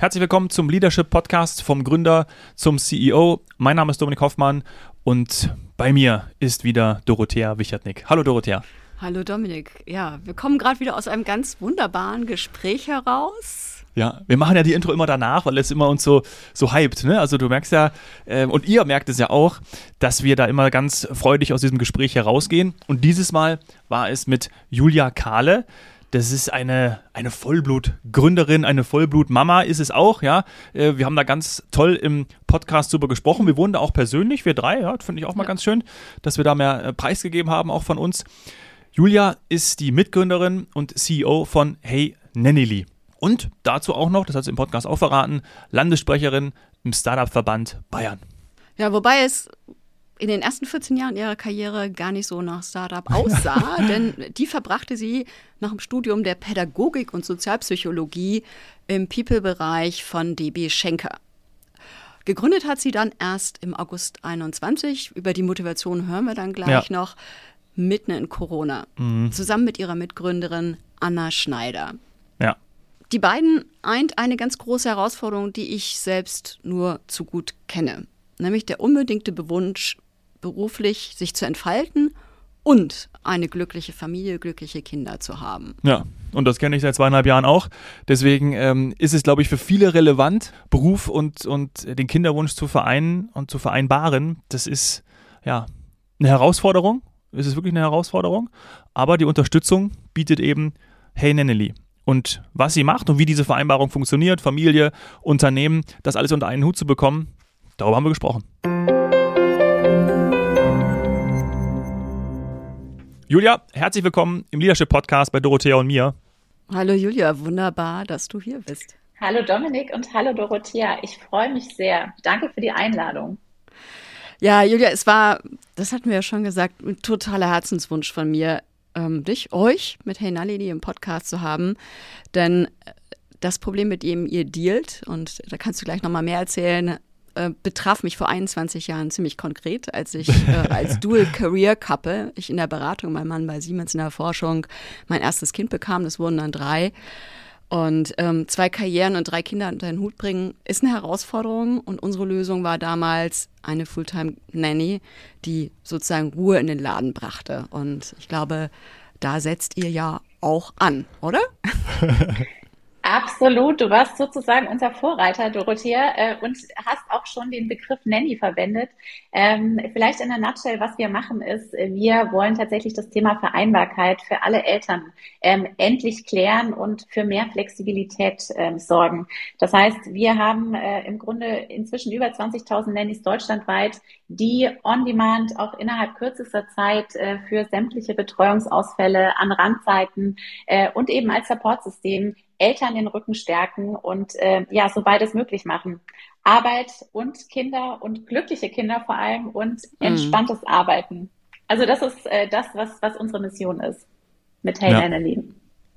Herzlich willkommen zum Leadership Podcast vom Gründer zum CEO. Mein Name ist Dominik Hoffmann und bei mir ist wieder Dorothea Wichertnick. Hallo Dorothea. Hallo Dominik. Ja, wir kommen gerade wieder aus einem ganz wunderbaren Gespräch heraus. Ja, wir machen ja die Intro immer danach, weil es immer uns so, so hypt. Ne? Also du merkst ja, äh, und ihr merkt es ja auch, dass wir da immer ganz freudig aus diesem Gespräch herausgehen. Und dieses Mal war es mit Julia Kahle. Das ist eine, eine Vollblut-Gründerin, eine Vollblut-Mama ist es auch, ja. Äh, wir haben da ganz toll im Podcast drüber gesprochen. Wir wurden da auch persönlich, wir drei, ja, finde ich auch mal ja. ganz schön, dass wir da mehr äh, preisgegeben haben, auch von uns. Julia ist die Mitgründerin und CEO von Hey Nennily. Und dazu auch noch, das hat sie im Podcast auch verraten, Landessprecherin im Startup-Verband Bayern. Ja, wobei es in den ersten 14 Jahren ihrer Karriere gar nicht so nach Startup aussah, denn die verbrachte sie nach dem Studium der Pädagogik und Sozialpsychologie im People-Bereich von DB Schenker. Gegründet hat sie dann erst im August 21. Über die Motivation hören wir dann gleich ja. noch mitten in Corona, mhm. zusammen mit ihrer Mitgründerin Anna Schneider. Ja. Die beiden eint eine ganz große Herausforderung, die ich selbst nur zu gut kenne, nämlich der unbedingte Bewunsch, beruflich sich zu entfalten und eine glückliche Familie, glückliche Kinder zu haben. Ja, und das kenne ich seit zweieinhalb Jahren auch. Deswegen ähm, ist es, glaube ich, für viele relevant, Beruf und, und den Kinderwunsch zu vereinen und zu vereinbaren. Das ist ja eine Herausforderung ist es wirklich eine Herausforderung. Aber die Unterstützung bietet eben Hey Nenneli. Und was sie macht und wie diese Vereinbarung funktioniert, Familie, Unternehmen, das alles unter einen Hut zu bekommen, darüber haben wir gesprochen. Julia, herzlich willkommen im Leadership Podcast bei Dorothea und mir. Hallo Julia, wunderbar, dass du hier bist. Hallo Dominik und hallo Dorothea. Ich freue mich sehr. Danke für die Einladung. Ja, Julia, es war, das hatten wir ja schon gesagt, ein totaler Herzenswunsch von mir, ähm, dich, euch mit Hey Nalini im Podcast zu haben. Denn äh, das Problem, mit dem ihr dealt, und da kannst du gleich nochmal mehr erzählen, äh, betraf mich vor 21 Jahren ziemlich konkret, als ich äh, als Dual Career Couple, ich in der Beratung, mein Mann bei Siemens in der Forschung, mein erstes Kind bekam, das wurden dann drei. Und ähm, zwei Karrieren und drei Kinder unter den Hut bringen, ist eine Herausforderung. Und unsere Lösung war damals eine Fulltime-Nanny, die sozusagen Ruhe in den Laden brachte. Und ich glaube, da setzt ihr ja auch an, oder? Absolut, du warst sozusagen unser Vorreiter, Dorothea, äh, und hast auch schon den Begriff Nanny verwendet. Ähm, vielleicht in der Nutshell, was wir machen, ist, wir wollen tatsächlich das Thema Vereinbarkeit für alle Eltern ähm, endlich klären und für mehr Flexibilität ähm, sorgen. Das heißt, wir haben äh, im Grunde inzwischen über 20.000 Nannies deutschlandweit, die on demand auch innerhalb kürzester Zeit äh, für sämtliche Betreuungsausfälle an Randzeiten äh, und eben als Supportsystem Eltern den Rücken stärken und äh, ja, so beides möglich machen. Arbeit und Kinder und glückliche Kinder vor allem und mhm. entspanntes mhm. Arbeiten. Also das ist äh, das, was, was unsere Mission ist mit Hey ja. Annalene.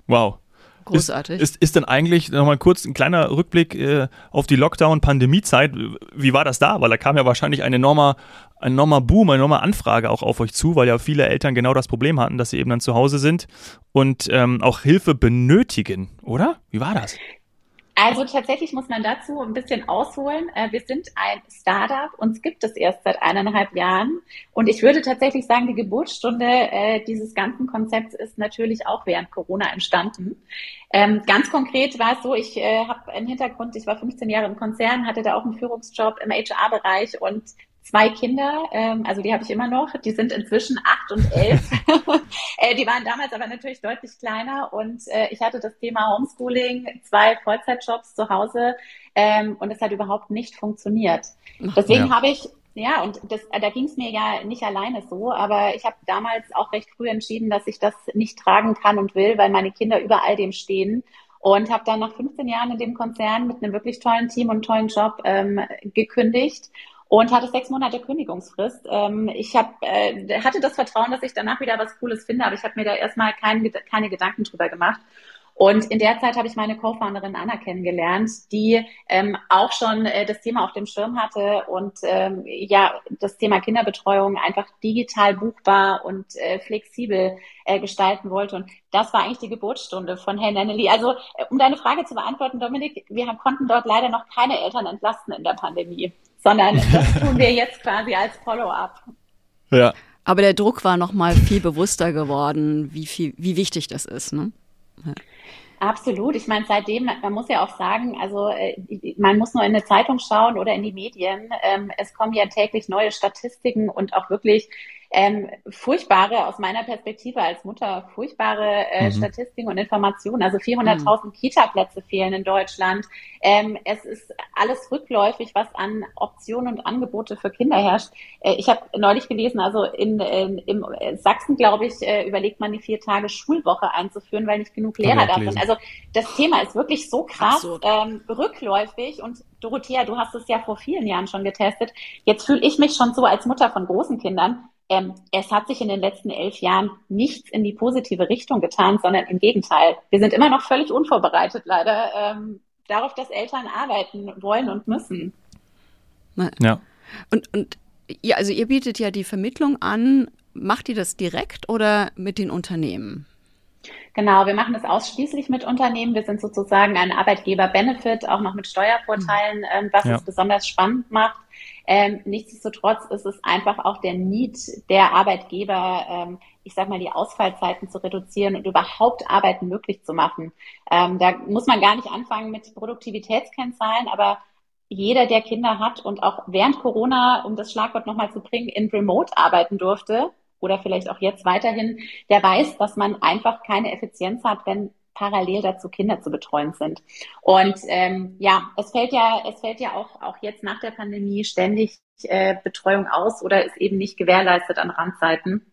Wow. Großartig. Ist, ist, ist denn eigentlich, nochmal kurz ein kleiner Rückblick äh, auf die Lockdown-Pandemie-Zeit, wie war das da? Weil da kam ja wahrscheinlich ein enormer, ein enormer Boom, eine enorme Anfrage auch auf euch zu, weil ja viele Eltern genau das Problem hatten, dass sie eben dann zu Hause sind und ähm, auch Hilfe benötigen, oder? Wie war das? Also tatsächlich muss man dazu ein bisschen ausholen. Äh, wir sind ein Startup, uns gibt es erst seit eineinhalb Jahren. Und ich würde tatsächlich sagen, die Geburtsstunde äh, dieses ganzen Konzepts ist natürlich auch während Corona entstanden. Ähm, ganz konkret war es so, ich äh, habe einen Hintergrund, ich war 15 Jahre im Konzern, hatte da auch einen Führungsjob im HR-Bereich und zwei Kinder, ähm, also die habe ich immer noch, die sind inzwischen acht und elf. äh, die waren damals aber natürlich deutlich kleiner und äh, ich hatte das Thema Homeschooling, zwei Vollzeitjobs zu Hause ähm, und es hat überhaupt nicht funktioniert. Deswegen ja. habe ich ja, und das, da ging es mir ja nicht alleine so, aber ich habe damals auch recht früh entschieden, dass ich das nicht tragen kann und will, weil meine Kinder über all dem stehen und habe dann nach 15 Jahren in dem Konzern mit einem wirklich tollen Team und tollen Job ähm, gekündigt und hatte sechs Monate Kündigungsfrist. Ähm, ich hab, äh, hatte das Vertrauen, dass ich danach wieder was Cooles finde, aber ich habe mir da erstmal kein, keine Gedanken drüber gemacht Und in der Zeit habe ich meine Co-Founderin Anna kennengelernt, die ähm, auch schon äh, das Thema auf dem Schirm hatte und ähm, ja, das Thema Kinderbetreuung einfach digital buchbar und äh, flexibel äh, gestalten wollte. Und das war eigentlich die Geburtsstunde von Herrn Nenneli. Also, äh, um deine Frage zu beantworten, Dominik, wir konnten dort leider noch keine Eltern entlasten in der Pandemie, sondern das tun wir jetzt quasi als Follow-up. Ja. Aber der Druck war noch mal viel bewusster geworden, wie viel, wie wichtig das ist, ne? Ja. Absolut. Ich meine, seitdem, man muss ja auch sagen, also äh, man muss nur in eine Zeitung schauen oder in die Medien. Ähm, es kommen ja täglich neue Statistiken und auch wirklich ähm, furchtbare, aus meiner Perspektive als Mutter, furchtbare äh, mhm. Statistiken und Informationen. Also 400.000 mhm. Kita-Plätze fehlen in Deutschland. Ähm, es ist alles rückläufig, was an Optionen und Angebote für Kinder herrscht. Äh, ich habe neulich gelesen, also in, in im Sachsen, glaube ich, äh, überlegt man die vier Tage Schulwoche einzuführen, weil nicht genug Lehrer da sind. Also das Thema ist wirklich so krass ähm, rückläufig und Dorothea, du hast es ja vor vielen Jahren schon getestet. Jetzt fühle ich mich schon so als Mutter von großen Kindern ähm, es hat sich in den letzten elf Jahren nichts in die positive Richtung getan, sondern im Gegenteil. Wir sind immer noch völlig unvorbereitet, leider, ähm, darauf, dass Eltern arbeiten wollen und müssen. Ja. Und, und ja, also ihr bietet ja die Vermittlung an. Macht ihr das direkt oder mit den Unternehmen? Genau, wir machen das ausschließlich mit Unternehmen. Wir sind sozusagen ein Arbeitgeber-Benefit, auch noch mit Steuervorteilen, ähm, was ja. es besonders spannend macht. Ähm, nichtsdestotrotz ist es einfach auch der Need der Arbeitgeber, ähm, ich sag mal, die Ausfallzeiten zu reduzieren und überhaupt Arbeiten möglich zu machen. Ähm, da muss man gar nicht anfangen mit Produktivitätskennzahlen, aber jeder, der Kinder hat und auch während Corona, um das Schlagwort nochmal zu bringen, in Remote arbeiten durfte oder vielleicht auch jetzt weiterhin, der weiß, dass man einfach keine Effizienz hat, wenn parallel dazu Kinder zu betreuen sind. Und ähm, ja, es fällt ja, es fällt ja auch, auch jetzt nach der Pandemie ständig äh, Betreuung aus oder ist eben nicht gewährleistet an Randzeiten.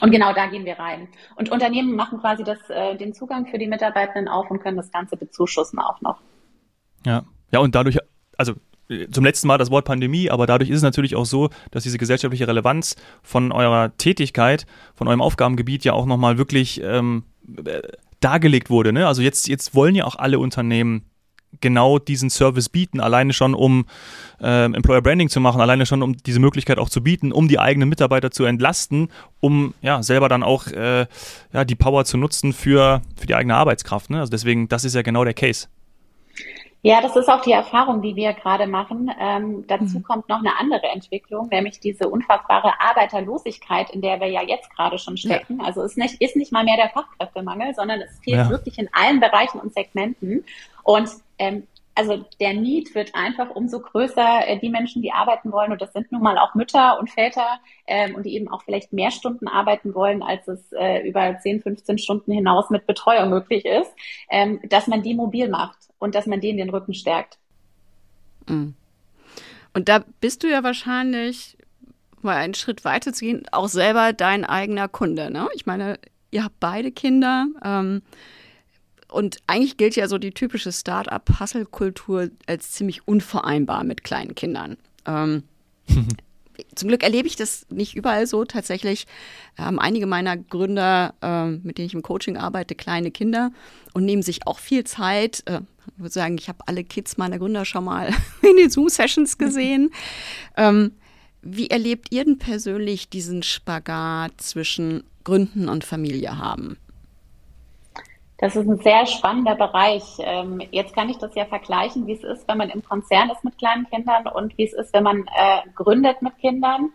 Und genau da gehen wir rein. Und Unternehmen machen quasi das, äh, den Zugang für die Mitarbeitenden auf und können das Ganze bezuschussen auch noch. Ja, ja, und dadurch, also zum letzten Mal das Wort Pandemie, aber dadurch ist es natürlich auch so, dass diese gesellschaftliche Relevanz von eurer Tätigkeit, von eurem Aufgabengebiet ja auch nochmal wirklich ähm, dargelegt wurde. Ne? Also jetzt, jetzt wollen ja auch alle Unternehmen genau diesen Service bieten, alleine schon um äh, Employer Branding zu machen, alleine schon um diese Möglichkeit auch zu bieten, um die eigenen Mitarbeiter zu entlasten, um ja selber dann auch äh, ja, die Power zu nutzen für, für die eigene Arbeitskraft. Ne? Also deswegen, das ist ja genau der Case. Ja, das ist auch die Erfahrung, die wir gerade machen. Ähm, dazu mhm. kommt noch eine andere Entwicklung, nämlich diese unfassbare Arbeiterlosigkeit, in der wir ja jetzt gerade schon stecken. Ja. Also ist nicht, ist nicht mal mehr der Fachkräftemangel, sondern es fehlt ja. wirklich in allen Bereichen und Segmenten. Und ähm, also der Need wird einfach umso größer, äh, die Menschen, die arbeiten wollen, und das sind nun mal auch Mütter und Väter, ähm, und die eben auch vielleicht mehr Stunden arbeiten wollen, als es äh, über 10, 15 Stunden hinaus mit Betreuung möglich ist, ähm, dass man die mobil macht und dass man denen den Rücken stärkt. Mhm. Und da bist du ja wahrscheinlich, mal einen Schritt weiter zu gehen, auch selber dein eigener Kunde. Ne? Ich meine, ihr habt beide Kinder. Ähm, und eigentlich gilt ja so die typische Start-up-Hustle-Kultur als ziemlich unvereinbar mit kleinen Kindern. Ähm, zum Glück erlebe ich das nicht überall so. Tatsächlich haben einige meiner Gründer, äh, mit denen ich im Coaching arbeite, kleine Kinder und nehmen sich auch viel Zeit. Äh, ich würde sagen, ich habe alle Kids meiner Gründer schon mal in den Zoom-Sessions gesehen. ähm, wie erlebt ihr denn persönlich diesen Spagat zwischen Gründen und Familie haben? Das ist ein sehr spannender Bereich. Ähm, jetzt kann ich das ja vergleichen, wie es ist, wenn man im Konzern ist mit kleinen Kindern und wie es ist, wenn man äh, gründet mit Kindern.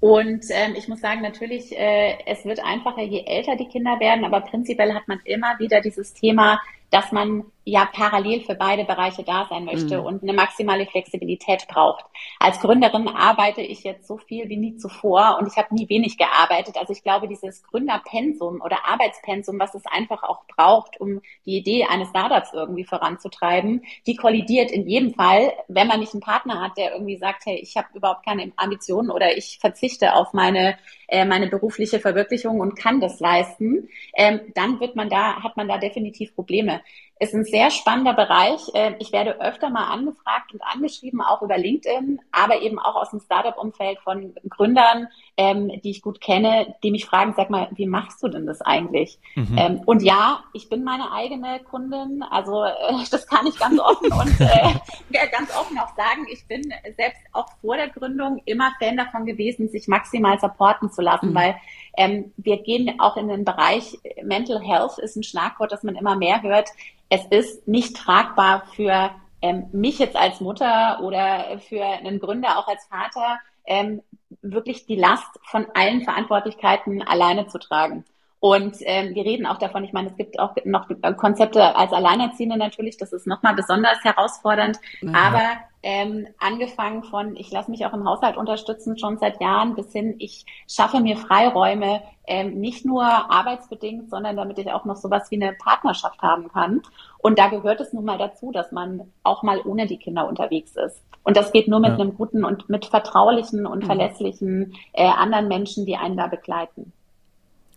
Und ähm, ich muss sagen, natürlich, äh, es wird einfacher, je älter die Kinder werden, aber prinzipiell hat man immer wieder dieses Thema, dass man ja parallel für beide Bereiche da sein möchte mhm. und eine maximale Flexibilität braucht. Als Gründerin arbeite ich jetzt so viel wie nie zuvor und ich habe nie wenig gearbeitet. Also ich glaube, dieses Gründerpensum oder Arbeitspensum, was es einfach auch braucht, um die Idee eines Startups irgendwie voranzutreiben, die kollidiert in jedem Fall, wenn man nicht einen Partner hat, der irgendwie sagt, hey, ich habe überhaupt keine Ambitionen oder ich verzichte auf meine äh, meine berufliche Verwirklichung und kann das leisten, ähm, dann wird man da hat man da definitiv Probleme. Ist ein sehr spannender Bereich. Ähm, ich werde öfter mal angefragt und angeschrieben, auch über LinkedIn, aber eben auch aus dem Startup-Umfeld von Gründern, ähm, die ich gut kenne, die mich fragen, sag mal, wie machst du denn das eigentlich? Mhm. Ähm, und ja, ich bin meine eigene Kundin, also äh, das kann ich ganz offen und äh, ganz offen auch sagen. Ich bin selbst auch vor der Gründung immer Fan davon gewesen, sich maximal supporten zu lassen, mhm. weil ähm, wir gehen auch in den Bereich Mental Health ist ein Schlagwort, das man immer mehr hört es ist nicht tragbar für ähm, mich jetzt als Mutter oder für einen Gründer auch als Vater, ähm, wirklich die Last von allen Verantwortlichkeiten alleine zu tragen. Und ähm, wir reden auch davon, ich meine, es gibt auch noch Konzepte als Alleinerziehende natürlich, das ist nochmal besonders herausfordernd. Ja. Aber ähm, angefangen von, ich lasse mich auch im Haushalt unterstützen, schon seit Jahren, bis hin, ich schaffe mir Freiräume, ähm, nicht nur arbeitsbedingt, sondern damit ich auch noch sowas wie eine Partnerschaft haben kann. Und da gehört es nun mal dazu, dass man auch mal ohne die Kinder unterwegs ist. Und das geht nur mit ja. einem guten und mit vertraulichen und mhm. verlässlichen äh, anderen Menschen, die einen da begleiten.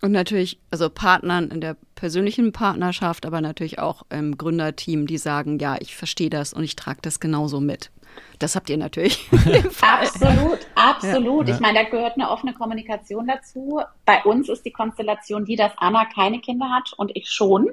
Und natürlich, also Partnern in der persönlichen Partnerschaft, aber natürlich auch im Gründerteam, die sagen, ja, ich verstehe das und ich trage das genauso mit. Das habt ihr natürlich. absolut, absolut. Ja. Ich meine, da gehört eine offene Kommunikation dazu. Bei uns ist die Konstellation die, dass Anna keine Kinder hat und ich schon.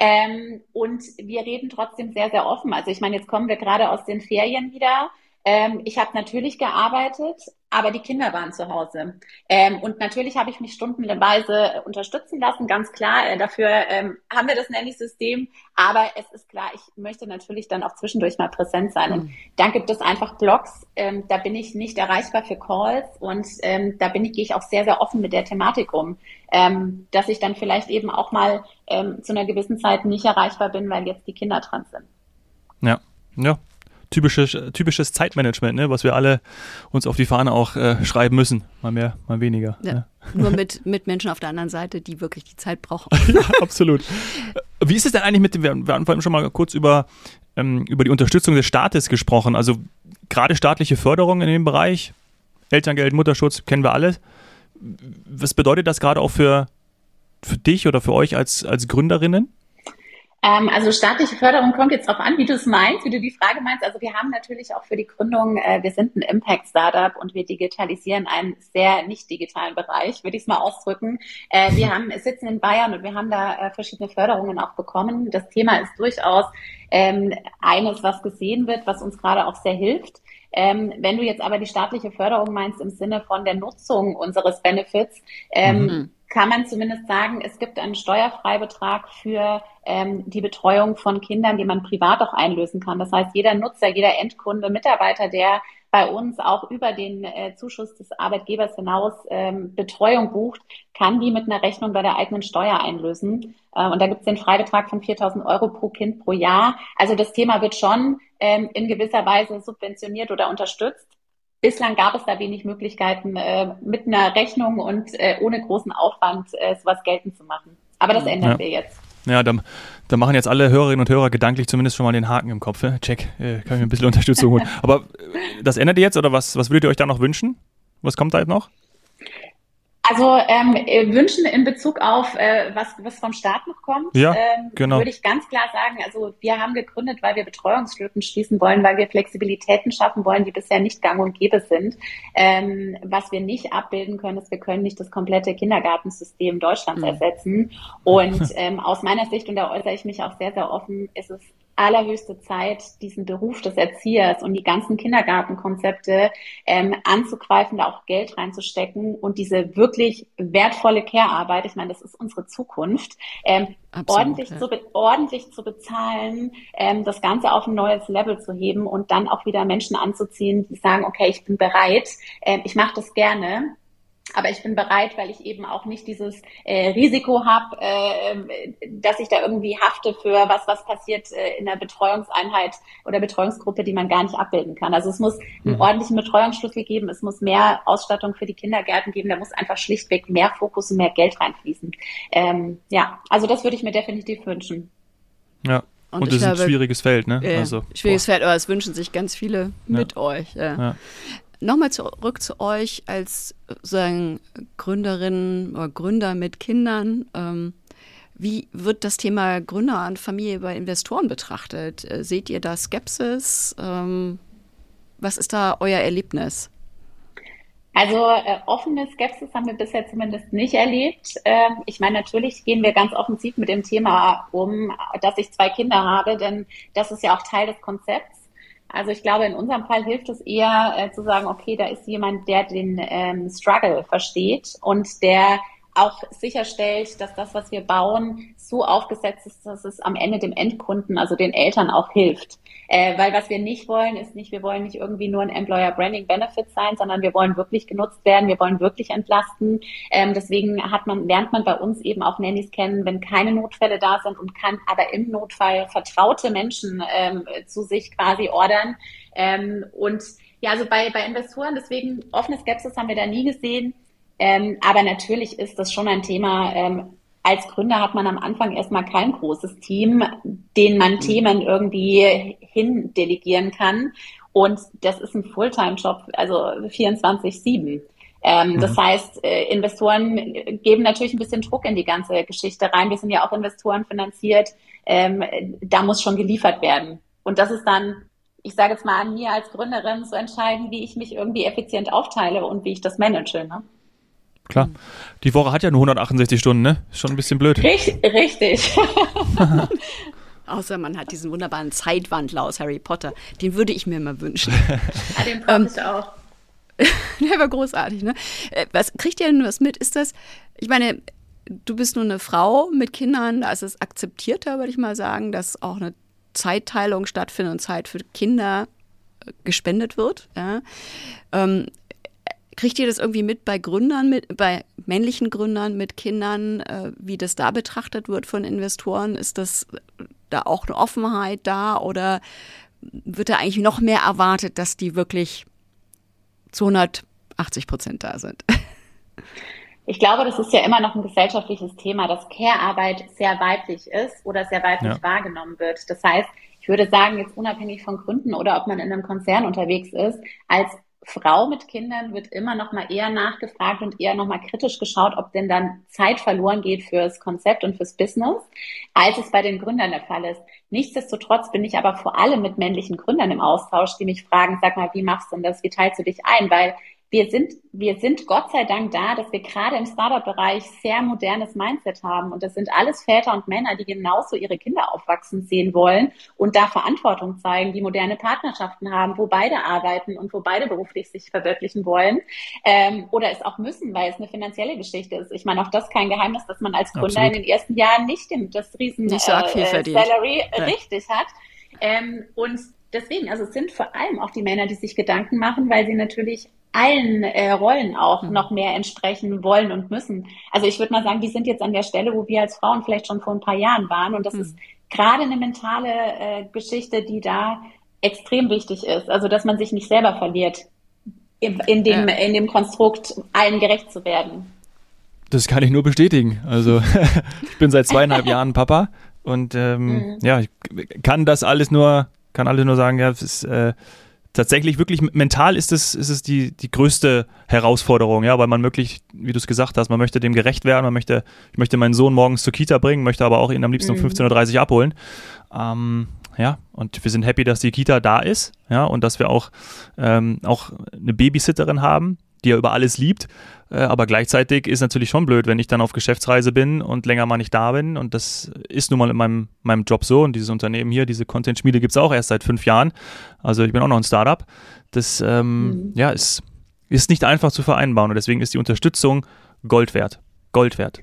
Ähm, und wir reden trotzdem sehr, sehr offen. Also ich meine, jetzt kommen wir gerade aus den Ferien wieder. Ähm, ich habe natürlich gearbeitet, aber die Kinder waren zu Hause. Ähm, und natürlich habe ich mich stundenweise unterstützen lassen, ganz klar. Äh, dafür ähm, haben wir das Nanny-System. Aber es ist klar, ich möchte natürlich dann auch zwischendurch mal präsent sein. Und dann gibt es einfach Blogs, ähm, da bin ich nicht erreichbar für Calls und ähm, da bin ich, gehe ich auch sehr, sehr offen mit der Thematik um, ähm, dass ich dann vielleicht eben auch mal ähm, zu einer gewissen Zeit nicht erreichbar bin, weil jetzt die Kinder dran sind. Ja, ja, typisches, typisches Zeitmanagement, ne, was wir alle uns auf die Fahne auch äh, schreiben müssen. Mal mehr, mal weniger. Ja, ne? Nur mit, mit Menschen auf der anderen Seite, die wirklich die Zeit brauchen. ja, absolut. Wie ist es denn eigentlich mit dem, wir haben vorhin schon mal kurz über, ähm, über die Unterstützung des Staates gesprochen. Also gerade staatliche Förderung in dem Bereich, Elterngeld, Mutterschutz, kennen wir alle. Was bedeutet das gerade auch für, für dich oder für euch als, als Gründerinnen? Ähm, also staatliche Förderung kommt jetzt darauf an, wie du es meinst, wie du die Frage meinst. Also wir haben natürlich auch für die Gründung, äh, wir sind ein Impact-Startup und wir digitalisieren einen sehr nicht digitalen Bereich, würde ich es mal ausdrücken. Äh, wir haben sitzen in Bayern und wir haben da äh, verschiedene Förderungen auch bekommen. Das Thema ist durchaus ähm, eines, was gesehen wird, was uns gerade auch sehr hilft. Ähm, wenn du jetzt aber die staatliche Förderung meinst im Sinne von der Nutzung unseres Benefits, ähm, mhm kann man zumindest sagen, es gibt einen Steuerfreibetrag für ähm, die Betreuung von Kindern, die man privat auch einlösen kann. Das heißt, jeder Nutzer, jeder Endkunde, Mitarbeiter, der bei uns auch über den äh, Zuschuss des Arbeitgebers hinaus ähm, Betreuung bucht, kann die mit einer Rechnung bei der eigenen Steuer einlösen. Äh, und da gibt es den Freibetrag von 4.000 Euro pro Kind pro Jahr. Also das Thema wird schon ähm, in gewisser Weise subventioniert oder unterstützt. Bislang gab es da wenig Möglichkeiten, äh, mit einer Rechnung und äh, ohne großen Aufwand äh, sowas geltend zu machen. Aber das ändern ja. wir jetzt. Ja, da, da machen jetzt alle Hörerinnen und Hörer gedanklich zumindest schon mal den Haken im Kopf. Ne? Check, äh, kann ich mir ein bisschen Unterstützung holen. Aber äh, das ändert ihr jetzt oder was, was würdet ihr euch da noch wünschen? Was kommt da jetzt noch? Also ähm, äh, wünschen in Bezug auf äh, was, was vom Staat noch kommt, ja, ähm, genau. würde ich ganz klar sagen, also wir haben gegründet, weil wir Betreuungslücken schließen wollen, weil wir Flexibilitäten schaffen wollen, die bisher nicht gang und gäbe sind. Ähm, was wir nicht abbilden können, ist, wir können nicht das komplette Kindergartensystem Deutschlands mhm. ersetzen. Und ähm, aus meiner Sicht, und da äußere ich mich auch sehr, sehr offen, ist es allerhöchste Zeit, diesen Beruf des Erziehers und die ganzen Kindergartenkonzepte ähm, anzugreifen, da auch Geld reinzustecken und diese wirklich wertvolle Care-Arbeit, ich meine, das ist unsere Zukunft, ähm, Absolut, ordentlich, ja. zu ordentlich zu bezahlen, ähm, das Ganze auf ein neues Level zu heben und dann auch wieder Menschen anzuziehen, die sagen, okay, ich bin bereit, äh, ich mache das gerne aber ich bin bereit, weil ich eben auch nicht dieses äh, Risiko habe, äh, dass ich da irgendwie hafte für was, was passiert äh, in der Betreuungseinheit oder Betreuungsgruppe, die man gar nicht abbilden kann. Also es muss einen mhm. ordentlichen Betreuungsschlüssel geben, es muss mehr Ausstattung für die Kindergärten geben, da muss einfach schlichtweg mehr Fokus und mehr Geld reinfließen. Ähm, ja, also das würde ich mir definitiv wünschen. Ja, und, und das ist ein schwieriges Feld, ne? Äh, also, schwieriges boah. Feld, aber es wünschen sich ganz viele mit ja. euch. Ja. Nochmal zurück zu euch als sagen Gründerin oder Gründer mit Kindern. Ähm, Wie wird das Thema Gründer und Familie bei Investoren betrachtet? Äh, seht ihr da Skepsis? Ähm, was ist da euer Erlebnis? Also äh, offene Skepsis haben wir bisher zumindest nicht erlebt. Ähm, ich meine, natürlich gehen wir ganz offensiv mit dem Thema um, dass ich zwei Kinder habe, denn das ist ja auch Teil des Konzepts. Also ich glaube, in unserem Fall hilft es eher äh, zu sagen, okay, da ist jemand, der den ähm, Struggle versteht und der auch sicherstellt, dass das, was wir bauen, so aufgesetzt ist, dass es am Ende dem Endkunden, also den Eltern auch hilft. Äh, weil was wir nicht wollen, ist nicht, wir wollen nicht irgendwie nur ein Employer Branding Benefit sein, sondern wir wollen wirklich genutzt werden, wir wollen wirklich entlasten. Ähm, deswegen hat man, lernt man bei uns eben auch Nannies kennen, wenn keine Notfälle da sind und kann aber im Notfall vertraute Menschen ähm, zu sich quasi ordern. Ähm, und ja, also bei, bei Investoren, deswegen offene Skepsis haben wir da nie gesehen. Ähm, aber natürlich ist das schon ein Thema. Ähm, als Gründer hat man am Anfang erstmal kein großes Team, den man mhm. Themen irgendwie hindelegieren kann. Und das ist ein Fulltime-Job, also 24-7. Ähm, mhm. Das heißt, äh, Investoren geben natürlich ein bisschen Druck in die ganze Geschichte rein. Wir sind ja auch Investoren finanziert. Ähm, da muss schon geliefert werden. Und das ist dann, ich sage jetzt mal an mir als Gründerin zu entscheiden, wie ich mich irgendwie effizient aufteile und wie ich das manage. Ne? Klar. Die Woche hat ja nur 168 Stunden, ne? Ist schon ein bisschen blöd. Richtig. richtig. Außer man hat diesen wunderbaren Zeitwandler aus Harry Potter. Den würde ich mir mal wünschen. ja, den brauche ich auch. Der war großartig, ne? Äh, was kriegt ihr denn was mit? Ist das, ich meine, du bist nur eine Frau mit Kindern, da ist es akzeptierter, würde ich mal sagen, dass auch eine Zeitteilung stattfindet und Zeit für Kinder äh, gespendet wird. Ja? Ähm, Kriegt ihr das irgendwie mit bei Gründern, mit, bei männlichen Gründern mit Kindern, äh, wie das da betrachtet wird von Investoren? Ist das da auch eine Offenheit da oder wird da eigentlich noch mehr erwartet, dass die wirklich zu 180 Prozent da sind? Ich glaube, das ist ja immer noch ein gesellschaftliches Thema, dass Care-Arbeit sehr weiblich ist oder sehr weiblich ja. wahrgenommen wird. Das heißt, ich würde sagen, jetzt unabhängig von Gründen oder ob man in einem Konzern unterwegs ist, als Frau mit Kindern wird immer noch mal eher nachgefragt und eher noch mal kritisch geschaut, ob denn dann Zeit verloren geht fürs Konzept und fürs Business, als es bei den Gründern der Fall ist. Nichtsdestotrotz bin ich aber vor allem mit männlichen Gründern im Austausch, die mich fragen, sag mal, wie machst du denn das? Wie teilst du dich ein? Weil wir sind, wir sind Gott sei Dank da, dass wir gerade im Startup-Bereich sehr modernes Mindset haben. Und das sind alles Väter und Männer, die genauso ihre Kinder aufwachsen sehen wollen und da Verantwortung zeigen, die moderne Partnerschaften haben, wo beide arbeiten und wo beide beruflich sich verwirklichen wollen. Ähm, oder es auch müssen, weil es eine finanzielle Geschichte ist. Ich meine, auch das kein Geheimnis, dass man als Gründer Absolut. in den ersten Jahren nicht den, das riesen nicht so äh, Salary ja. richtig hat. Ähm, und deswegen, also es sind vor allem auch die Männer, die sich Gedanken machen, weil sie natürlich allen äh, Rollen auch mhm. noch mehr entsprechen wollen und müssen. Also ich würde mal sagen, die sind jetzt an der Stelle, wo wir als Frauen vielleicht schon vor ein paar Jahren waren. Und das mhm. ist gerade eine mentale äh, Geschichte, die da extrem wichtig ist. Also dass man sich nicht selber verliert in, in dem, ja. in dem Konstrukt, allen gerecht zu werden. Das kann ich nur bestätigen. Also ich bin seit zweieinhalb Jahren Papa und ähm, mhm. ja, ich kann das alles nur, kann alles nur sagen, ja, es ist äh, tatsächlich wirklich mental ist es, ist es die, die größte Herausforderung, ja, weil man wirklich, wie du es gesagt hast, man möchte dem gerecht werden, man möchte, ich möchte meinen Sohn morgens zur Kita bringen, möchte aber auch ihn am liebsten mhm. um 15.30 Uhr abholen. Ähm, ja, und wir sind happy, dass die Kita da ist, ja, und dass wir auch, ähm, auch eine Babysitterin haben, die er über alles liebt. Äh, aber gleichzeitig ist natürlich schon blöd, wenn ich dann auf Geschäftsreise bin und länger mal nicht da bin. Und das ist nun mal in meinem, meinem Job so. Und dieses Unternehmen hier, diese Content-Schmiede gibt es auch erst seit fünf Jahren. Also ich bin auch noch ein Startup. Das ähm, mhm. ja, ist, ist nicht einfach zu vereinbaren. Und deswegen ist die Unterstützung Gold wert. Gold wert.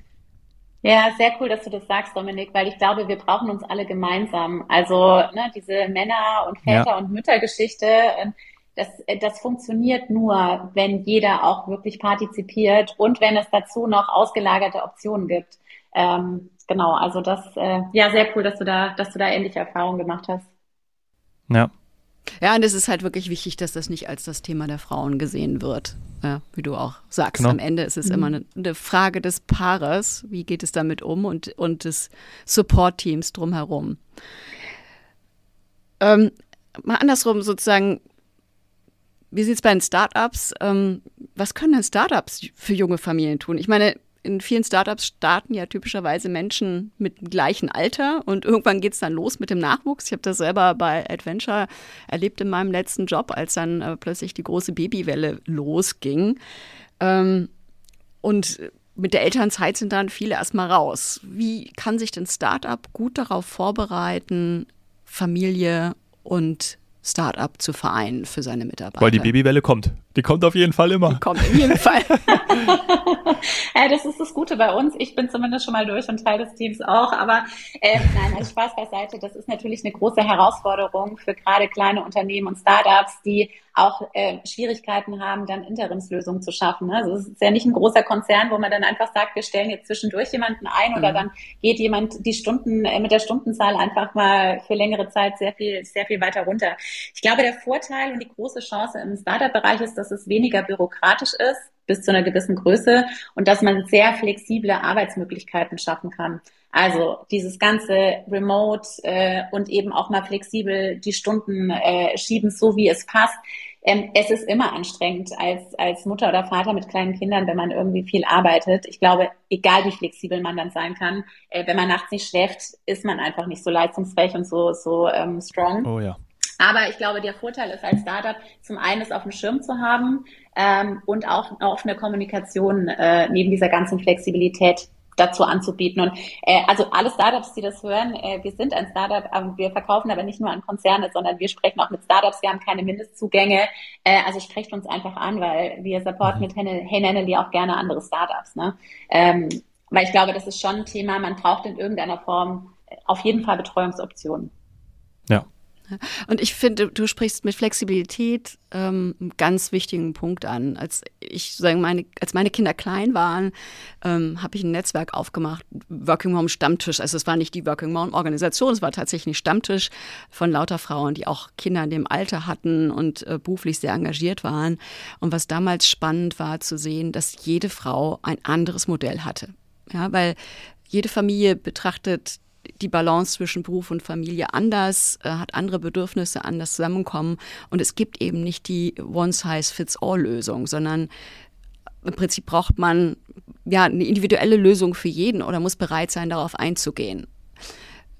Ja, sehr cool, dass du das sagst, Dominik, weil ich glaube, wir brauchen uns alle gemeinsam. Also ne, diese Männer- und Väter- ja. und Müttergeschichte, ähm, das, das funktioniert nur, wenn jeder auch wirklich partizipiert und wenn es dazu noch ausgelagerte Optionen gibt. Ähm, genau, also das, äh, ja, sehr cool, dass du da, dass du da ähnliche Erfahrungen gemacht hast. Ja. Ja, und es ist halt wirklich wichtig, dass das nicht als das Thema der Frauen gesehen wird. Ja, wie du auch sagst, genau. am Ende ist es mhm. immer eine, eine, Frage des Paares, wie geht es damit um und, und des Support-Teams drumherum. Ähm, mal andersrum sozusagen, wie sieht es bei den Startups? Ähm, was können denn Startups für junge Familien tun? Ich meine, in vielen Startups starten ja typischerweise Menschen mit dem gleichen Alter und irgendwann geht es dann los mit dem Nachwuchs. Ich habe das selber bei Adventure erlebt in meinem letzten Job, als dann äh, plötzlich die große Babywelle losging. Ähm, und mit der Elternzeit sind dann viele erstmal raus. Wie kann sich denn Startup gut darauf vorbereiten, Familie und Startup zu vereinen für seine Mitarbeiter? Weil die Babywelle kommt. Die kommt auf jeden Fall immer. Die kommt in jedem Fall. ja, das ist das Gute bei uns. Ich bin zumindest schon mal durch und Teil des Teams auch. Aber äh, nein, also Spaß beiseite. Das ist natürlich eine große Herausforderung für gerade kleine Unternehmen und Startups, die auch äh, Schwierigkeiten haben, dann Interimslösungen zu schaffen. Ne? Also es ist ja nicht ein großer Konzern, wo man dann einfach sagt, wir stellen jetzt zwischendurch jemanden ein oder mhm. dann geht jemand die Stunden äh, mit der Stundenzahl einfach mal für längere Zeit sehr viel, sehr viel weiter runter. Ich glaube, der Vorteil und die große Chance im Startup-Bereich ist, dass es weniger bürokratisch ist bis zu einer gewissen Größe und dass man sehr flexible Arbeitsmöglichkeiten schaffen kann. Also dieses ganze Remote äh, und eben auch mal flexibel die Stunden äh, schieben, so wie es passt. Ähm, es ist immer anstrengend als, als Mutter oder Vater mit kleinen Kindern, wenn man irgendwie viel arbeitet. Ich glaube, egal wie flexibel man dann sein kann, äh, wenn man nachts nicht schläft, ist man einfach nicht so leistungsfähig und so, so ähm, strong. Oh ja. Aber ich glaube, der Vorteil ist als Startup, zum einen es auf dem Schirm zu haben ähm, und auch eine offene Kommunikation äh, neben dieser ganzen Flexibilität dazu anzubieten. Und äh, also alle Startups, die das hören, äh, wir sind ein Startup, aber wir verkaufen aber nicht nur an Konzerne, sondern wir sprechen auch mit Startups, wir haben keine Mindestzugänge. Äh, also sprecht uns einfach an, weil wir supporten mhm. mit Hey Nannely auch gerne andere Startups. Ne? Ähm, weil ich glaube, das ist schon ein Thema, man braucht in irgendeiner Form auf jeden Fall Betreuungsoptionen. Ja, und ich finde, du sprichst mit Flexibilität ähm, einen ganz wichtigen Punkt an. Als ich sagen meine, als meine Kinder klein waren, ähm, habe ich ein Netzwerk aufgemacht, Working Mom Stammtisch. Also es war nicht die Working Mom Organisation, es war tatsächlich ein Stammtisch von lauter Frauen, die auch Kinder in dem Alter hatten und äh, beruflich sehr engagiert waren. Und was damals spannend war zu sehen, dass jede Frau ein anderes Modell hatte. Ja, weil jede Familie betrachtet die Balance zwischen Beruf und Familie anders, äh, hat andere Bedürfnisse, anders zusammenkommen. Und es gibt eben nicht die One-Size-Fits-All-Lösung, sondern im Prinzip braucht man ja eine individuelle Lösung für jeden oder muss bereit sein, darauf einzugehen.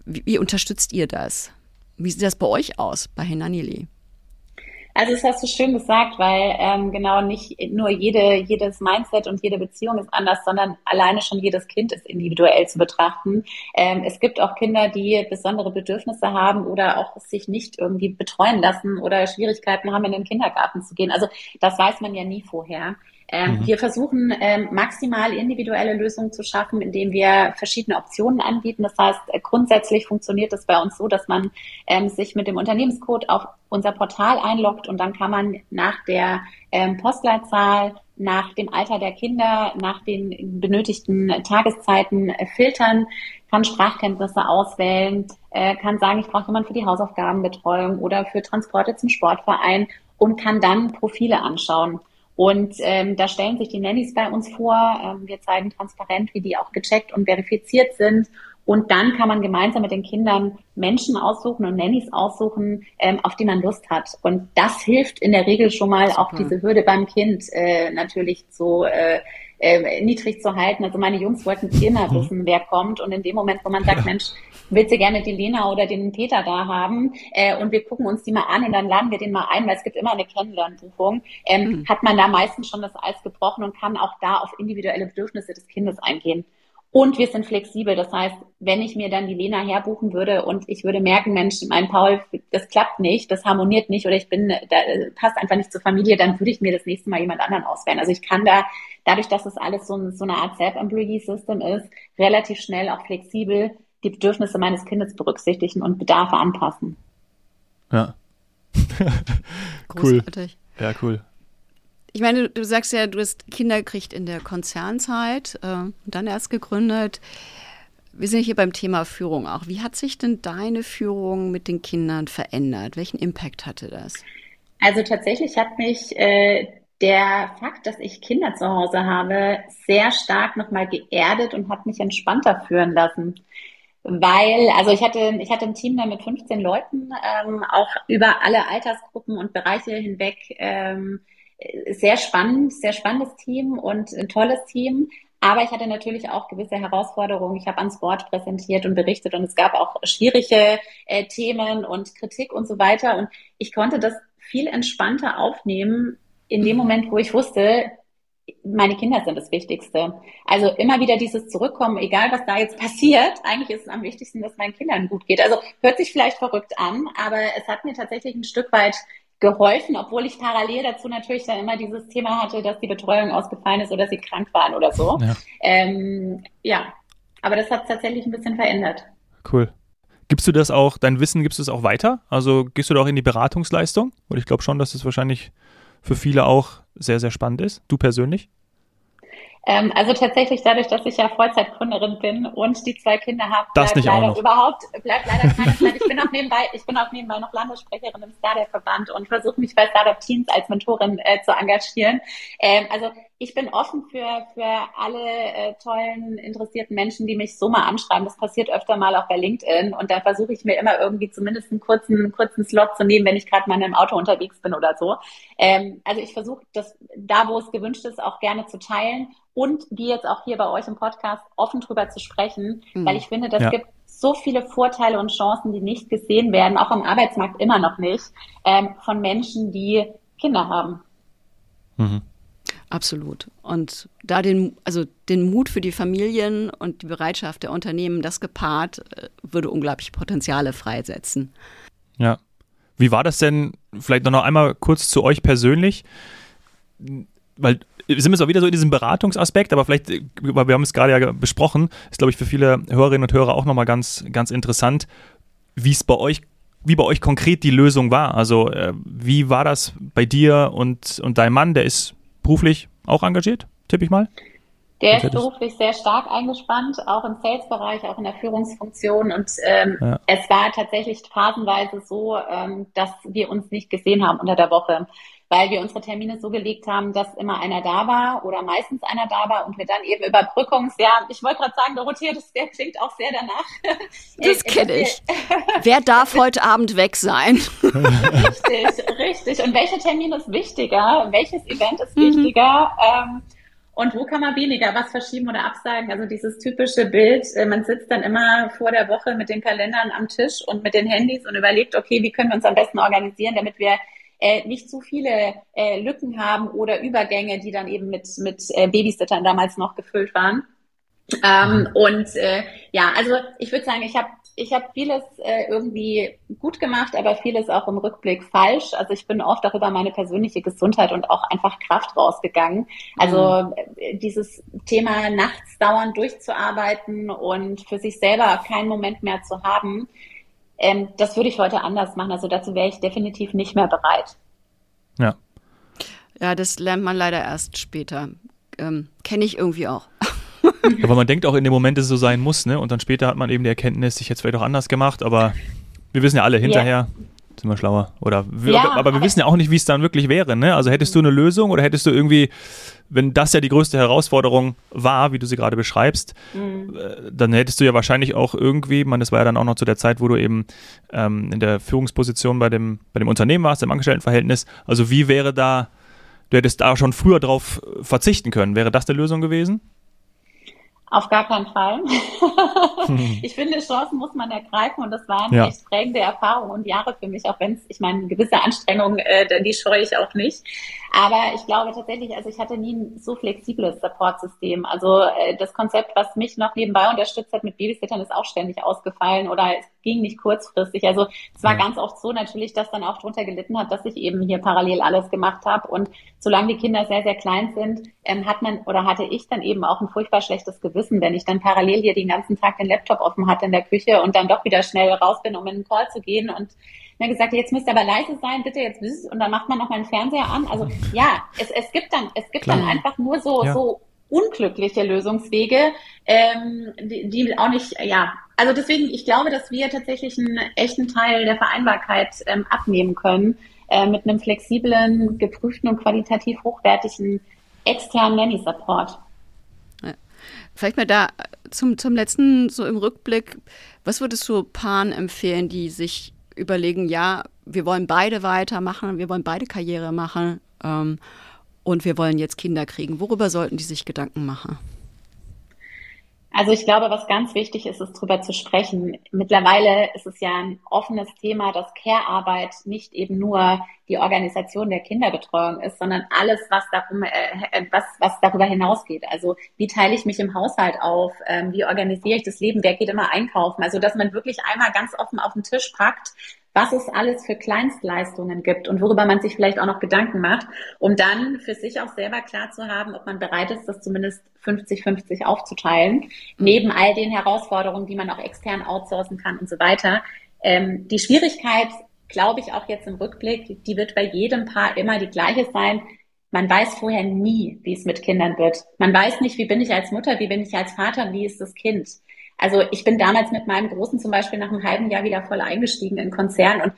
Wie, wie unterstützt ihr das? Wie sieht das bei euch aus, bei Henanili? Also das hast du schön gesagt, weil ähm, genau nicht nur jede, jedes Mindset und jede Beziehung ist anders, sondern alleine schon jedes Kind ist individuell zu betrachten. Ähm, es gibt auch Kinder, die besondere Bedürfnisse haben oder auch sich nicht irgendwie betreuen lassen oder Schwierigkeiten haben, in den Kindergarten zu gehen. Also das weiß man ja nie vorher. Ähm, mhm. Wir versuchen ähm, maximal individuelle Lösungen zu schaffen, indem wir verschiedene Optionen anbieten. Das heißt, äh, grundsätzlich funktioniert es bei uns so, dass man ähm, sich mit dem Unternehmenscode auf unser Portal einloggt und dann kann man nach der ähm, Postleitzahl, nach dem Alter der Kinder, nach den benötigten Tageszeiten äh, filtern, kann Sprachkenntnisse auswählen, äh, kann sagen, ich brauche jemanden für die Hausaufgabenbetreuung oder für Transporte zum Sportverein und kann dann Profile anschauen. Und ähm, da stellen sich die Nannies bei uns vor. Ähm, wir zeigen transparent, wie die auch gecheckt und verifiziert sind. Und dann kann man gemeinsam mit den Kindern Menschen aussuchen und Nannies aussuchen, ähm, auf die man Lust hat. Und das hilft in der Regel schon mal, Super. auch diese Hürde beim Kind äh, natürlich so äh, äh, niedrig zu halten. Also meine Jungs wollten immer mhm. wissen, wer kommt. Und in dem Moment, wo man sagt, Mensch, willst du gerne die Lena oder den Peter da haben äh, und wir gucken uns die mal an und dann laden wir den mal ein, weil es gibt immer eine Kennenlernbuchung, ähm, mhm. hat man da meistens schon das Eis gebrochen und kann auch da auf individuelle Bedürfnisse des Kindes eingehen. Und wir sind flexibel. Das heißt, wenn ich mir dann die Lena herbuchen würde und ich würde merken, Mensch, mein Paul, das klappt nicht, das harmoniert nicht oder ich bin, da passt einfach nicht zur Familie, dann würde ich mir das nächste Mal jemand anderen auswählen. Also ich kann da, dadurch, dass es alles so, so eine Art Self-Employee-System ist, relativ schnell auch flexibel die Bedürfnisse meines Kindes berücksichtigen und Bedarfe anpassen. Ja. cool. Ja, cool. Ich meine, du sagst ja, du hast Kinder gekriegt in der Konzernzeit äh, und dann erst gegründet. Wir sind hier beim Thema Führung auch. Wie hat sich denn deine Führung mit den Kindern verändert? Welchen Impact hatte das? Also tatsächlich hat mich äh, der Fakt, dass ich Kinder zu Hause habe, sehr stark nochmal geerdet und hat mich entspannter führen lassen. Weil, also ich hatte, ich hatte ein Team da mit 15 Leuten, ähm, auch über alle Altersgruppen und Bereiche hinweg. Ähm, sehr spannend, sehr spannendes Team und ein tolles Team. Aber ich hatte natürlich auch gewisse Herausforderungen. Ich habe ans Wort präsentiert und berichtet und es gab auch schwierige äh, Themen und Kritik und so weiter. Und ich konnte das viel entspannter aufnehmen in dem Moment, wo ich wusste, meine Kinder sind das Wichtigste. Also immer wieder dieses Zurückkommen, egal was da jetzt passiert, eigentlich ist es am wichtigsten, dass meinen Kindern gut geht. Also hört sich vielleicht verrückt an, aber es hat mir tatsächlich ein Stück weit geholfen, obwohl ich parallel dazu natürlich dann immer dieses Thema hatte, dass die Betreuung ausgefallen ist oder sie krank waren oder so. Ja, ähm, ja. aber das hat tatsächlich ein bisschen verändert. Cool. Gibst du das auch, dein Wissen gibst du es auch weiter? Also gehst du da auch in die Beratungsleistung? Und ich glaube schon, dass das wahrscheinlich für viele auch sehr, sehr spannend ist. Du persönlich? Ähm, also tatsächlich dadurch, dass ich ja Vollzeitgründerin bin und die zwei Kinder habe, bleibt leider überhaupt, bleibt leider keine Zeit. Ich bin auch nebenbei, ich bin auch nebenbei noch Landessprecherin im Startup-Verband und versuche mich bei Startup Teams als Mentorin äh, zu engagieren. Ähm, also ich bin offen für, für alle äh, tollen, interessierten Menschen, die mich so mal anschreiben. Das passiert öfter mal auch bei LinkedIn. Und da versuche ich mir immer irgendwie zumindest einen kurzen, kurzen Slot zu nehmen, wenn ich gerade mal in einem Auto unterwegs bin oder so. Ähm, also ich versuche das da, wo es gewünscht ist, auch gerne zu teilen und wie jetzt auch hier bei euch im Podcast offen drüber zu sprechen, mhm. weil ich finde, das ja. gibt so viele Vorteile und Chancen, die nicht gesehen werden, auch am Arbeitsmarkt immer noch nicht, ähm, von Menschen, die Kinder haben. Mhm. Absolut. Und da den, also den Mut für die Familien und die Bereitschaft der Unternehmen, das gepaart, äh, würde unglaublich Potenziale freisetzen. Ja. Wie war das denn, vielleicht noch einmal kurz zu euch persönlich, weil wir sind jetzt auch wieder so in diesem Beratungsaspekt, aber vielleicht, weil wir haben es gerade ja besprochen, ist glaube ich für viele Hörerinnen und Hörer auch nochmal ganz, ganz interessant, wie es bei euch wie bei euch konkret die Lösung war. Also äh, wie war das bei dir und, und deinem Mann? Der ist beruflich auch engagiert, tippe ich mal? Der ist beruflich sehr stark eingespannt, auch im Sales-Bereich, auch in der Führungsfunktion. Und ähm, ja. es war tatsächlich phasenweise so, ähm, dass wir uns nicht gesehen haben unter der Woche, weil wir unsere Termine so gelegt haben, dass immer einer da war oder meistens einer da war und wir dann eben Überbrückungs, ja, ich wollte gerade sagen, Dorothea, das klingt auch sehr danach. Das kenne ich. Wer darf heute Abend weg sein? richtig, richtig. Und welcher Termin ist wichtiger? Welches Event ist mhm. wichtiger? Ähm, und wo kann man weniger was verschieben oder absagen? Also dieses typische Bild, äh, man sitzt dann immer vor der Woche mit den Kalendern am Tisch und mit den Handys und überlegt, okay, wie können wir uns am besten organisieren, damit wir äh, nicht zu viele äh, Lücken haben oder Übergänge, die dann eben mit, mit äh, Babysittern damals noch gefüllt waren. Ähm, und äh, ja, also ich würde sagen, ich habe ich hab vieles äh, irgendwie gut gemacht, aber vieles auch im Rückblick falsch. Also ich bin oft auch über meine persönliche Gesundheit und auch einfach Kraft rausgegangen. Also mhm. Dieses Thema nachts dauernd durchzuarbeiten und für sich selber keinen Moment mehr zu haben, ähm, das würde ich heute anders machen. Also dazu wäre ich definitiv nicht mehr bereit. Ja. Ja, das lernt man leider erst später. Ähm, Kenne ich irgendwie auch. aber man denkt auch in dem Moment, dass es so sein muss, ne? Und dann später hat man eben die Erkenntnis, ich hätte es vielleicht auch anders gemacht, aber wir wissen ja alle hinterher. Yeah sind wir schlauer. Oder wir, ja, aber wir wissen ja auch nicht, wie es dann wirklich wäre. Ne? Also hättest du eine Lösung oder hättest du irgendwie, wenn das ja die größte Herausforderung war, wie du sie gerade beschreibst, mhm. Äh, dann hättest du ja wahrscheinlich auch irgendwie, man, das war ja dann auch noch zu der Zeit, wo du eben ähm, in der Führungsposition bei dem, bei dem Unternehmen warst, im Angestelltenverhältnis. Also wie wäre da, du hättest da schon früher drauf verzichten können. Wäre das eine Lösung gewesen? Auf gar keinen Fall. ich finde, Chancen muss man ergreifen und das waren ja. echt prägende Erfahrungen und Jahre für mich, auch wenn es, ich meine, gewisse Anstrengungen, äh, die scheue ich auch nicht. Aber ich glaube tatsächlich, also ich hatte nie ein so flexibles Supportsystem. Also äh, das Konzept, was mich noch nebenbei unterstützt hat mit Babysittern, ist auch ständig ausgefallen oder es ging nicht kurzfristig. Also es war ja. ganz oft so natürlich, dass dann auch drunter gelitten hat, dass ich eben hier parallel alles gemacht habe. Und solange die Kinder sehr, sehr klein sind, ähm, hat man oder hatte ich dann eben auch ein furchtbar schlechtes Gewissen, wenn ich dann parallel hier den ganzen Tag den Laptop offen hatte in der Küche und dann doch wieder schnell raus bin, um in den Call zu gehen und mir gesagt, jetzt müsst ihr aber leise sein, bitte jetzt und dann macht man noch mal einen Fernseher an. Also ja, es, es gibt dann, es gibt Klar. dann einfach nur so, ja. so unglückliche Lösungswege, ähm, die, die auch nicht, ja, also deswegen, ich glaube, dass wir tatsächlich einen echten Teil der Vereinbarkeit ähm, abnehmen können äh, mit einem flexiblen, geprüften und qualitativ hochwertigen externen Nanny-Support. Vielleicht mal da zum, zum letzten, so im Rückblick, was würdest du Paaren empfehlen, die sich überlegen, ja, wir wollen beide weitermachen, wir wollen beide Karriere machen ähm, und wir wollen jetzt Kinder kriegen. Worüber sollten die sich Gedanken machen? Also ich glaube, was ganz wichtig ist, ist darüber zu sprechen. Mittlerweile ist es ja ein offenes Thema, dass Care-Arbeit nicht eben nur die Organisation der Kinderbetreuung ist, sondern alles, was, darum, äh, was, was darüber hinausgeht. Also wie teile ich mich im Haushalt auf? Ähm, wie organisiere ich das Leben? Wer geht immer einkaufen? Also dass man wirklich einmal ganz offen auf den Tisch packt, was es alles für Kleinstleistungen gibt und worüber man sich vielleicht auch noch Gedanken macht, um dann für sich auch selber klar zu haben, ob man bereit ist, das zumindest 50-50 aufzuteilen, mhm. neben all den Herausforderungen, die man auch extern outsourcen kann und so weiter. Ähm, die Schwierigkeit, glaube ich, auch jetzt im Rückblick, die wird bei jedem Paar immer die gleiche sein. Man weiß vorher nie, wie es mit Kindern wird. Man weiß nicht, wie bin ich als Mutter, wie bin ich als Vater, wie ist das Kind. Also ich bin damals mit meinem Großen zum Beispiel nach einem halben Jahr wieder voll eingestiegen in Konzern und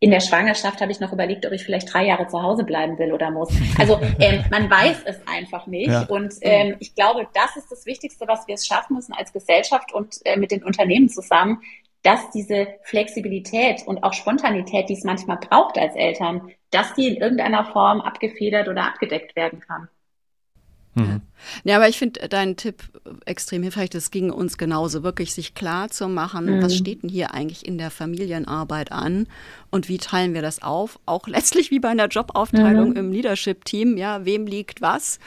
in der Schwangerschaft habe ich noch überlegt, ob ich vielleicht drei Jahre zu Hause bleiben will oder muss. Also ähm, man weiß es einfach nicht. Ja. Und ähm, ich glaube, das ist das Wichtigste, was wir es schaffen müssen als Gesellschaft und äh, mit den Unternehmen zusammen, dass diese Flexibilität und auch Spontanität, die es manchmal braucht als Eltern, dass die in irgendeiner Form abgefedert oder abgedeckt werden kann. Mhm. Ja, aber ich finde deinen Tipp extrem hilfreich. Das ging uns genauso, wirklich sich klar zu machen, mhm. was steht denn hier eigentlich in der Familienarbeit an und wie teilen wir das auf? Auch letztlich wie bei einer Jobaufteilung mhm. im Leadership-Team. Ja, wem liegt was?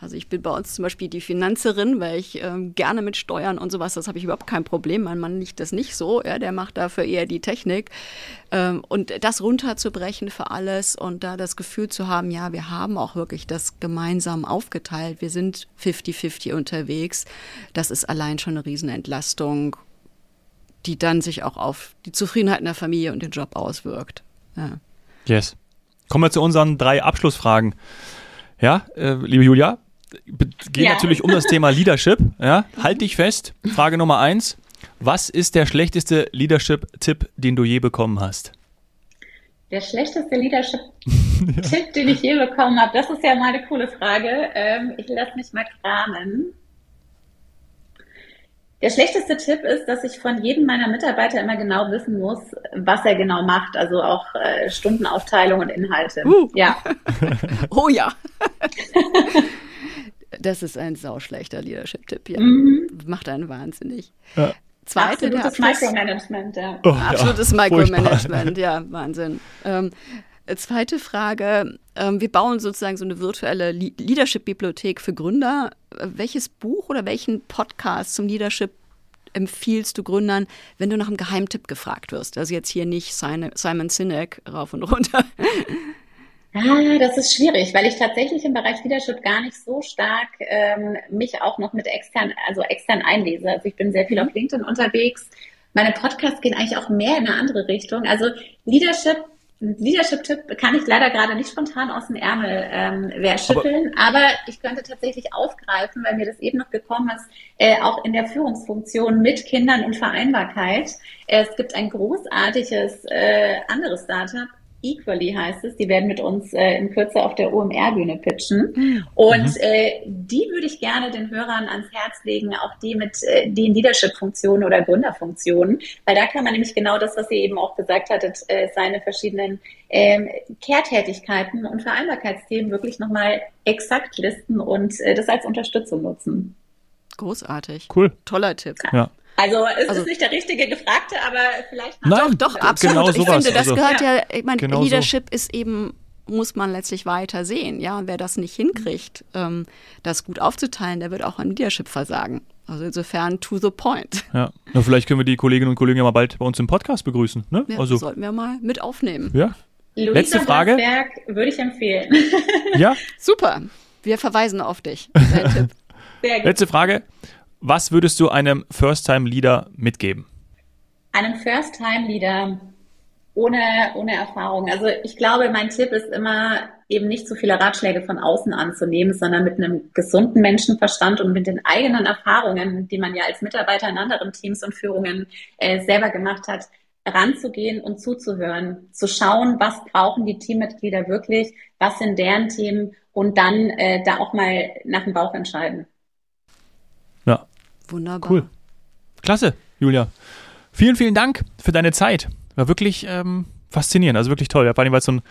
Also ich bin bei uns zum Beispiel die Finanzerin, weil ich ähm, gerne mit Steuern und sowas, das habe ich überhaupt kein Problem. Mein Mann liegt das nicht so, ja, der macht dafür eher die Technik. Ähm, und das runterzubrechen für alles und da das Gefühl zu haben, ja, wir haben auch wirklich das gemeinsam aufgeteilt. Wir sind 50-50 unterwegs. Das ist allein schon eine Riesenentlastung, die dann sich auch auf die Zufriedenheit in der Familie und den Job auswirkt. Ja. Yes. Kommen wir zu unseren drei Abschlussfragen. Ja, äh, liebe Julia, geht ja. natürlich um das Thema Leadership. Ja, halt dich fest. Frage Nummer eins. Was ist der schlechteste Leadership-Tipp, den du je bekommen hast? Der schlechteste Leadership-Tipp, ja. den ich je bekommen habe, das ist ja mal eine coole Frage. Ähm, ich lasse mich mal kramen. Der schlechteste Tipp ist, dass ich von jedem meiner Mitarbeiter immer genau wissen muss, was er genau macht. Also auch äh, Stundenaufteilung und Inhalte. Uh. Ja. oh ja. Das ist ein sauschlechter Leadership-Tipp hier. Mhm. Macht einen wahnsinnig. Ja. Zweite, Absolutes Micromanagement, ja. Oh, Absolutes ja. Micromanagement, ja, Wahnsinn. Ähm, zweite Frage. Ähm, wir bauen sozusagen so eine virtuelle Leadership-Bibliothek für Gründer. Welches Buch oder welchen Podcast zum Leadership empfiehlst du Gründern, wenn du nach einem Geheimtipp gefragt wirst? Also jetzt hier nicht Simon Sinek rauf und runter. Ah, das ist schwierig, weil ich tatsächlich im Bereich Leadership gar nicht so stark ähm, mich auch noch mit extern, also extern einlese. Also ich bin sehr viel auf LinkedIn unterwegs. Meine Podcasts gehen eigentlich auch mehr in eine andere Richtung. Also Leadership, Leadership-Tipp kann ich leider gerade nicht spontan aus dem Ärmel ähm, wer schütteln, aber, aber, ich könnte tatsächlich aufgreifen, weil mir das eben noch gekommen ist, äh, auch in der Führungsfunktion mit Kindern und Vereinbarkeit. Äh, es gibt ein großartiges äh, anderes Startup, Equally heißt es. Die werden mit uns äh, in Kürze auf der OMR-Bühne pitchen. Mhm. Und mhm. äh, die würde ich gerne den Hörern ans Herz legen, auch die mit äh, den Leadership-Funktionen oder Gründerfunktionen. Weil da kann man nämlich genau das, was ihr eben auch gesagt hattet, äh, seine verschiedenen ähm, Kehrtätigkeiten und Vereinbarkeitsthemen wirklich nochmal exakt listen und äh, das als Unterstützung nutzen. Großartig. Cool. Toller Tipp. Ja. Also es also, ist nicht der richtige Gefragte, aber vielleicht. Nein, doch, doch, absolut. Genau ich finde, das also, gehört ja, ich meine, genau Leadership so. ist eben muss man letztlich weiter sehen. Ja, und wer das nicht hinkriegt, ähm, das gut aufzuteilen, der wird auch an Leadership versagen. Also insofern to the point. Ja, Na, vielleicht können wir die Kolleginnen und Kollegen ja mal bald bei uns im Podcast begrüßen. Ne? Ja, also, sollten wir mal mit aufnehmen. Ja. Luisa Letzte Frage. würde ich empfehlen. Ja. Super. Wir verweisen auf dich. Letzte Frage. Was würdest du einem First-Time-Leader mitgeben? Einem First-Time-Leader ohne, ohne Erfahrung. Also ich glaube, mein Tipp ist immer, eben nicht so viele Ratschläge von außen anzunehmen, sondern mit einem gesunden Menschenverstand und mit den eigenen Erfahrungen, die man ja als Mitarbeiter in anderen Teams und Führungen äh, selber gemacht hat, ranzugehen und zuzuhören, zu schauen, was brauchen die Teammitglieder wirklich, was sind deren Themen und dann äh, da auch mal nach dem Bauch entscheiden. Wunderbar. Cool. Klasse, Julia. Vielen, vielen Dank für deine Zeit. War wirklich ähm, faszinierend, also wirklich toll. Ja, vor allem, weil es so ein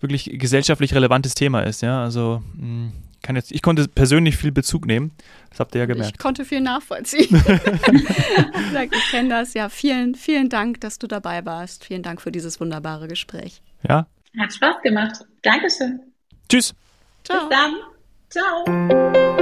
wirklich gesellschaftlich relevantes Thema ist. Ja, also mh, kann jetzt, ich konnte persönlich viel Bezug nehmen. Das habt ihr ja gemerkt. Ich konnte viel nachvollziehen. ich kenne das. Ja, vielen, vielen Dank, dass du dabei warst. Vielen Dank für dieses wunderbare Gespräch. Ja. Hat Spaß gemacht. Dankeschön. Tschüss. Ciao. Bis dann. Ciao.